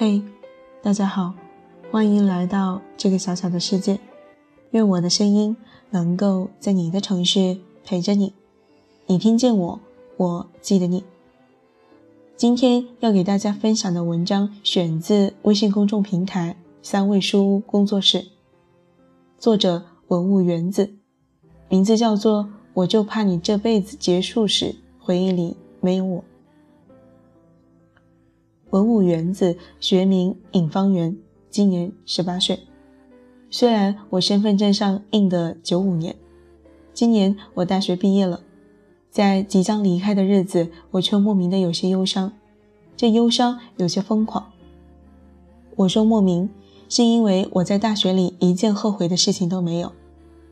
嘿，大家好，欢迎来到这个小小的世界。愿我的声音能够在你的城市陪着你。你听见我，我记得你。今天要给大家分享的文章选自微信公众平台三味书屋工作室，作者文物园子，名字叫做《我就怕你这辈子结束时回忆里没有我》。文武园子，学名尹方圆，今年十八岁。虽然我身份证上印的九五年，今年我大学毕业了，在即将离开的日子，我却莫名的有些忧伤，这忧伤有些疯狂。我说莫名，是因为我在大学里一件后悔的事情都没有，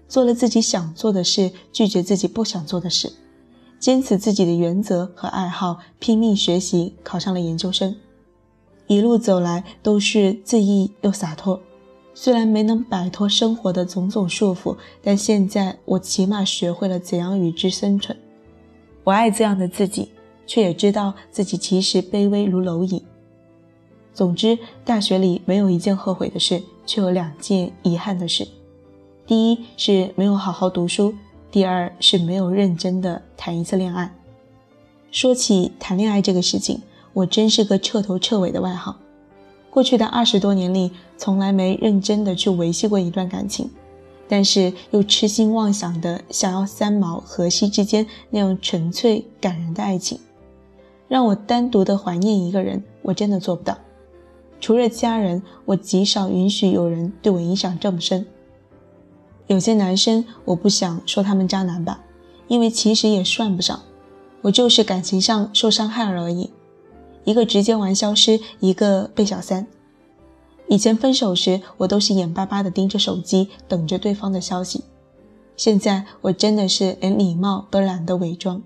做了自己想做的事，拒绝自己不想做的事，坚持自己的原则和爱好，拼命学习，考上了研究生。一路走来都是恣意又洒脱，虽然没能摆脱生活的种种束缚，但现在我起码学会了怎样与之生存。我爱这样的自己，却也知道自己其实卑微如蝼蚁。总之，大学里没有一件后悔的事，却有两件遗憾的事：第一是没有好好读书，第二是没有认真的谈一次恋爱。说起谈恋爱这个事情。我真是个彻头彻尾的外行，过去的二十多年里，从来没认真的去维系过一段感情，但是又痴心妄想的想要三毛、荷西之间那样纯粹感人的爱情，让我单独的怀念一个人，我真的做不到。除了家人，我极少允许有人对我影响这么深。有些男生，我不想说他们渣男吧，因为其实也算不上，我就是感情上受伤害了而已。一个直接玩消失，一个被小三。以前分手时，我都是眼巴巴地盯着手机，等着对方的消息。现在我真的是连礼貌都懒得伪装。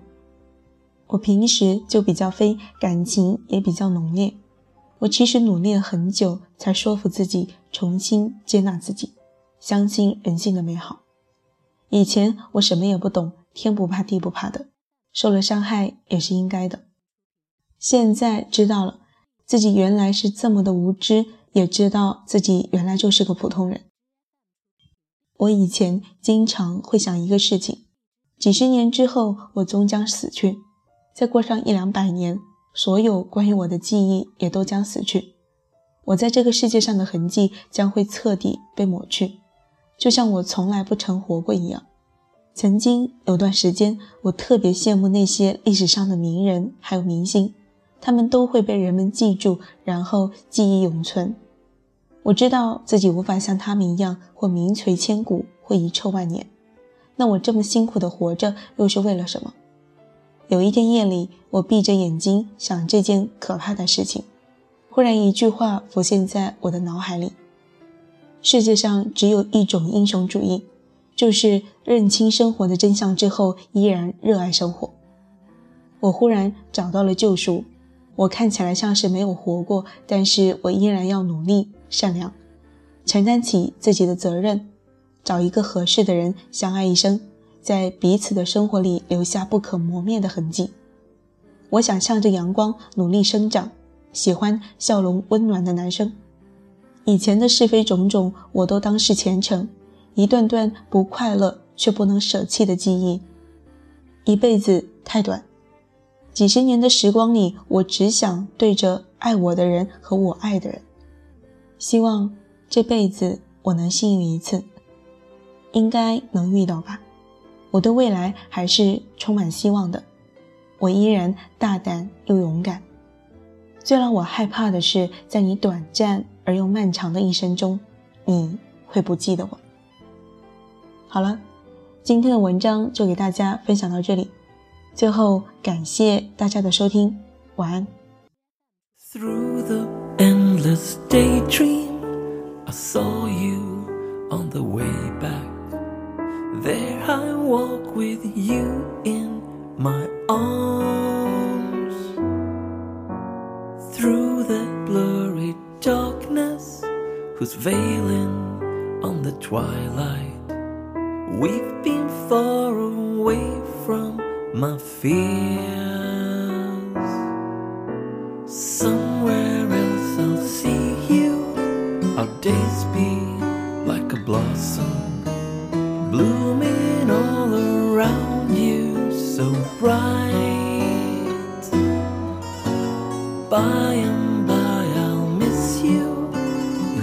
我平时就比较飞，感情也比较浓烈。我其实努力了很久，才说服自己重新接纳自己，相信人性的美好。以前我什么也不懂，天不怕地不怕的，受了伤害也是应该的。现在知道了，自己原来是这么的无知，也知道自己原来就是个普通人。我以前经常会想一个事情：几十年之后，我终将死去，再过上一两百年，所有关于我的记忆也都将死去，我在这个世界上的痕迹将会彻底被抹去，就像我从来不曾活过一样。曾经有段时间，我特别羡慕那些历史上的名人还有明星。他们都会被人们记住，然后记忆永存。我知道自己无法像他们一样，或名垂千古，或遗臭万年。那我这么辛苦的活着，又是为了什么？有一天夜里，我闭着眼睛想这件可怕的事情，忽然一句话浮现在我的脑海里：世界上只有一种英雄主义，就是认清生活的真相之后，依然热爱生活。我忽然找到了救赎。我看起来像是没有活过，但是我依然要努力、善良，承担起自己的责任，找一个合适的人相爱一生，在彼此的生活里留下不可磨灭的痕迹。我想向着阳光努力生长，喜欢笑容温暖的男生。以前的是非种种，我都当是前程，一段段不快乐却不能舍弃的记忆。一辈子太短。几十年的时光里，我只想对着爱我的人和我爱的人，希望这辈子我能幸运一次，应该能遇到吧。我对未来还是充满希望的，我依然大胆又勇敢。最让我害怕的是，在你短暂而又漫长的一生中，你会不记得我。好了，今天的文章就给大家分享到这里。最后，感谢大家的收听，晚安。Through the endless daydream, I saw you on the way back. There I walk with you in my arms. Through the blurry darkness, who's veiling on the twilight, we've been far away from my fears. Somewhere else I'll see. You. Our days be like a blossom blooming all around you, so bright. By and by, I'll miss you,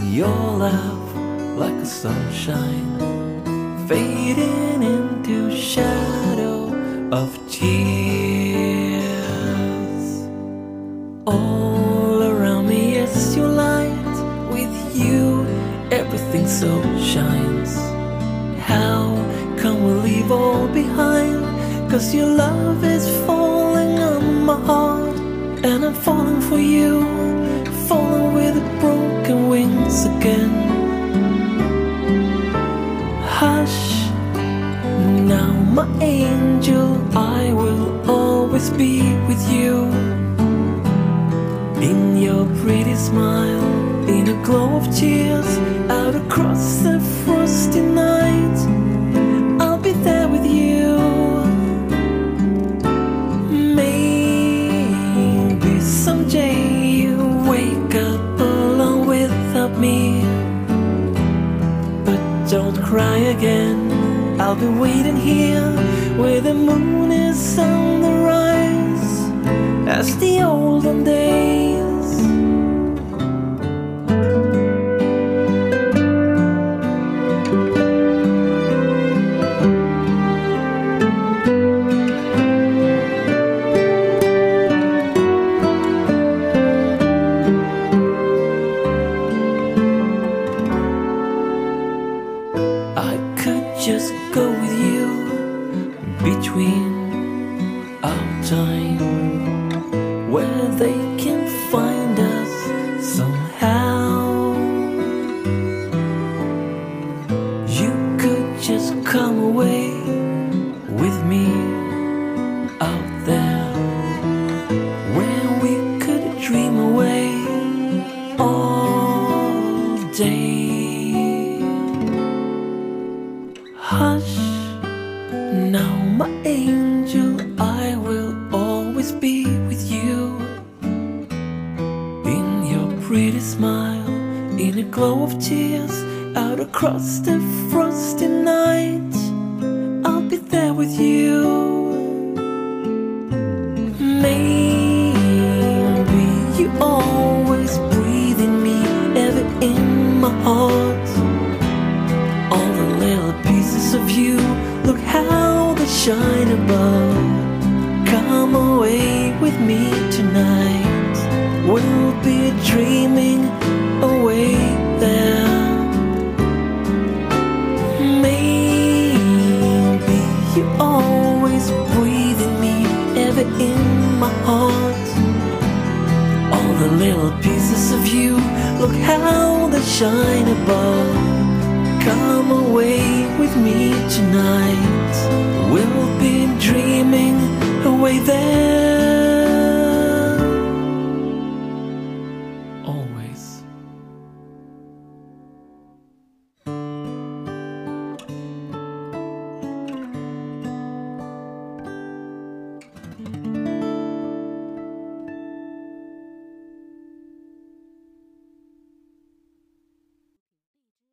your laugh like a sunshine, fading into shadow of tears. All around me is your light, with you everything so shines. How can we leave all behind? Cause your love is falling on my heart, and I'm falling for you, falling with my angel, I will always be with you. In your pretty smile, in a glow of tears, out across the frosty night, I'll be waiting here where the moon is on the rise as the olden days. Just go with you between our time where they can find us somehow. You could just come away now my angel, I will always be with you. In your pretty smile, in a glow of tears, out across the frosty night, I'll be there with you. Maybe you always breathe in me, ever in my heart all the little pieces of you. Look how shine above. Come away with me tonight. We'll be dreaming away there. Maybe you always breathe in me, ever in my heart. All the little pieces of you, look how they shine above. Come away with me tonight. We'll be dreaming away there.